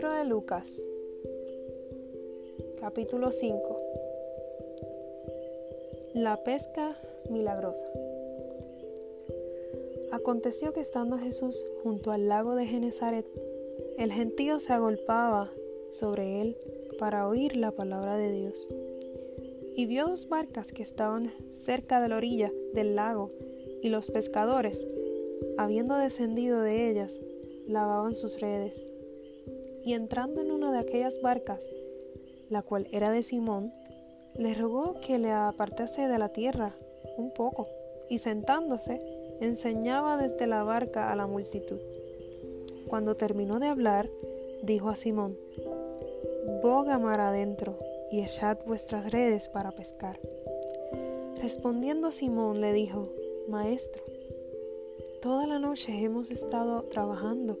De Lucas, capítulo 5. La pesca milagrosa. Aconteció que estando Jesús junto al lago de Genezaret, el gentío se agolpaba sobre él para oír la palabra de Dios. Y vio dos barcas que estaban cerca de la orilla del lago, y los pescadores, habiendo descendido de ellas, lavaban sus redes. Y entrando en una de aquellas barcas, la cual era de Simón, le rogó que le apartase de la tierra un poco, y sentándose, enseñaba desde la barca a la multitud. Cuando terminó de hablar, dijo a Simón, Boga mar adentro y echad vuestras redes para pescar. Respondiendo Simón le dijo, Maestro, toda la noche hemos estado trabajando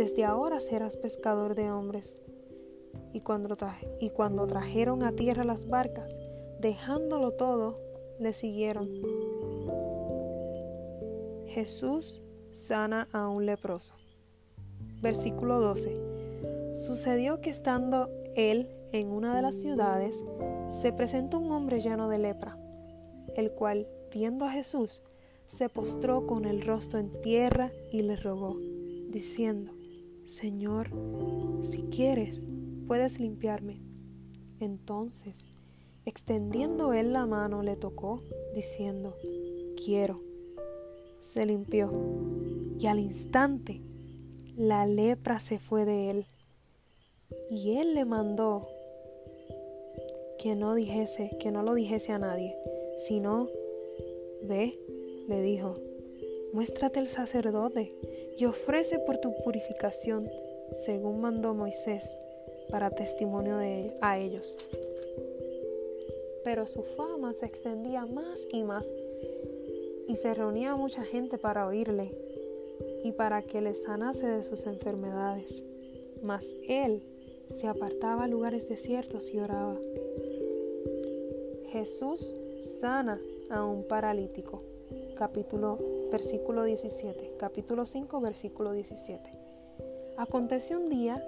desde ahora serás pescador de hombres. Y cuando, trajeron a tierra las barcas, dejándolo todo, le siguieron. Jesús sana a un leproso. Versículo 12. Sucedió que estando él en una de las ciudades, se presentó un hombre lleno de lepra, el cual, viendo a Jesús, se postró con el rostro en tierra y le rogó, diciendo, Señor, si quieres, puedes limpiarme. Entonces, extendiendo él la mano, le tocó, diciendo, quiero. Se limpió, y al instante la lepra se fue de él. Y él le mandó que no dijese, que no lo dijese a nadie, sino, ve, le dijo, muéstrate el sacerdote y ofrece por tu purificación, según mandó Moisés, para testimonio de, a ellos. Pero su fama se extendía más y más, y se reunía mucha gente para oírle y para que le sanase de sus enfermedades. Mas él se apartaba a lugares desiertos y oraba. Jesús sana a un paralítico capítulo, versículo 17, capítulo 5, versículo 17. Aconteció un día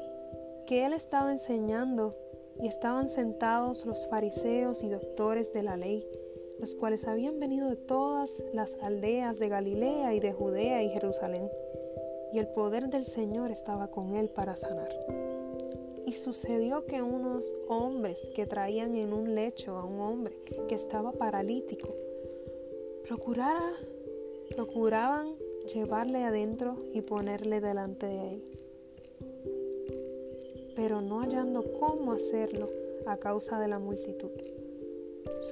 que él estaba enseñando y estaban sentados los fariseos y doctores de la ley, los cuales habían venido de todas las aldeas de Galilea y de Judea y Jerusalén, y el poder del Señor estaba con él para sanar. Y sucedió que unos hombres que traían en un lecho a un hombre que estaba paralítico, procurara, procuraban llevarle adentro y ponerle delante de él. Pero no hallando cómo hacerlo a causa de la multitud.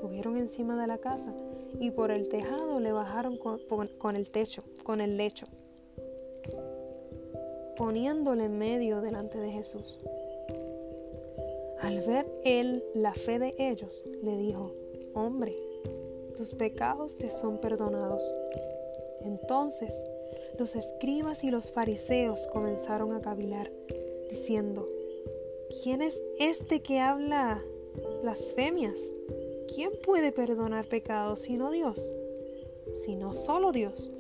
Subieron encima de la casa y por el tejado le bajaron con, con el techo, con el lecho, poniéndole en medio delante de Jesús. Al ver él la fe de ellos, le dijo, hombre, tus pecados te son perdonados. Entonces los escribas y los fariseos comenzaron a cavilar, diciendo, ¿quién es este que habla blasfemias? ¿Quién puede perdonar pecados sino Dios? Sino solo Dios.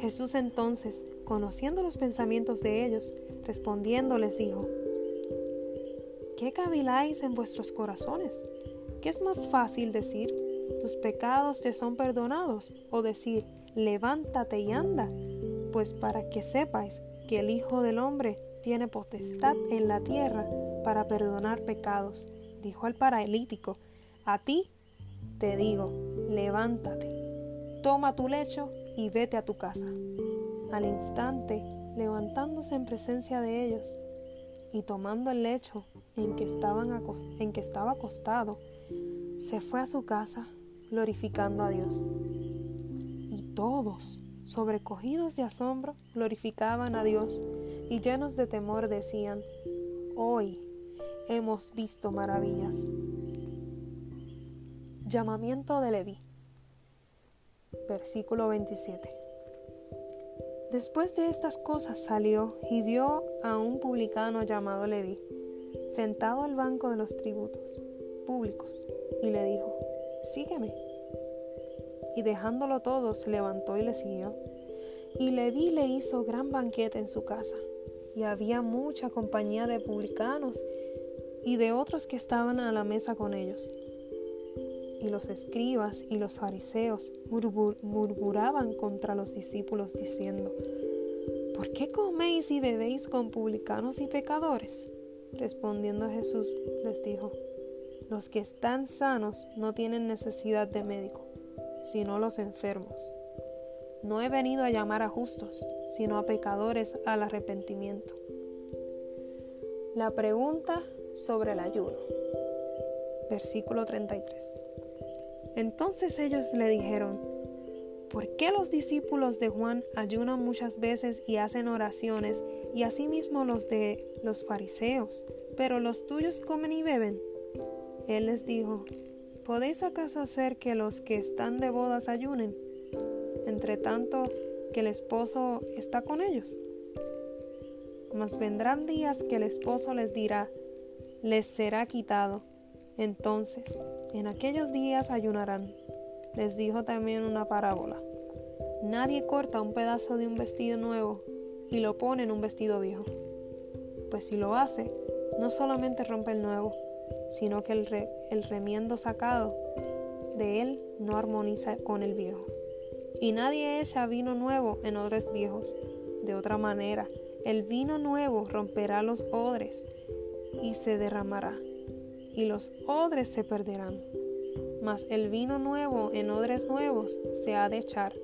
Jesús entonces, conociendo los pensamientos de ellos, respondiendo les dijo, ¿qué caviláis en vuestros corazones? ¿Qué es más fácil decir? Tus pecados te son perdonados, o decir, levántate y anda, pues para que sepáis que el Hijo del Hombre tiene potestad en la tierra para perdonar pecados. Dijo al paralítico, a ti te digo, levántate, toma tu lecho y vete a tu casa. Al instante, levantándose en presencia de ellos y tomando el lecho en que, en que estaba acostado, se fue a su casa glorificando a Dios. Y todos, sobrecogidos de asombro, glorificaban a Dios y llenos de temor decían, hoy hemos visto maravillas. Llamamiento de Leví. Versículo 27. Después de estas cosas salió y vio a un publicano llamado Leví, sentado al banco de los tributos públicos, y le dijo, sígueme. Y dejándolo todo, se levantó y le siguió. Y Leví le hizo gran banquete en su casa, y había mucha compañía de publicanos y de otros que estaban a la mesa con ellos y los escribas y los fariseos murmuraban contra los discípulos diciendo, ¿por qué coméis y bebéis con publicanos y pecadores? Respondiendo Jesús les dijo, los que están sanos no tienen necesidad de médico, sino los enfermos. No he venido a llamar a justos, sino a pecadores al arrepentimiento. La pregunta sobre el ayuno. Versículo 33. Entonces ellos le dijeron, ¿por qué los discípulos de Juan ayunan muchas veces y hacen oraciones, y asimismo los de los fariseos, pero los tuyos comen y beben? Él les dijo, ¿podéis acaso hacer que los que están de bodas ayunen, entre tanto que el esposo está con ellos? Mas vendrán días que el esposo les dirá, les será quitado. Entonces en aquellos días ayunarán. Les dijo también una parábola. Nadie corta un pedazo de un vestido nuevo y lo pone en un vestido viejo. Pues si lo hace, no solamente rompe el nuevo, sino que el, remiendo sacado de él no armoniza con el viejo. Y nadie echa vino nuevo en odres viejos. De otra manera, el vino nuevo romperá los odres y se derramará y los odres se perderán. Mas el vino nuevo en odres nuevos se ha de echar,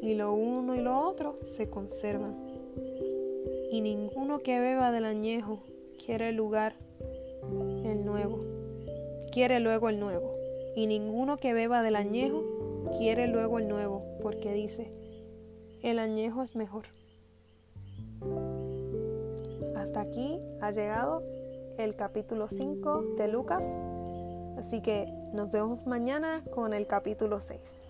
y lo uno y lo otro se conservan. Y ninguno que beba del añejo quiere el lugar quiere luego el nuevo. Y ninguno que beba del añejo quiere luego el nuevo, porque dice, el añejo es mejor. Hasta aquí ha llegado el capítulo 5 de Lucas. Así que nos vemos mañana con el capítulo 6.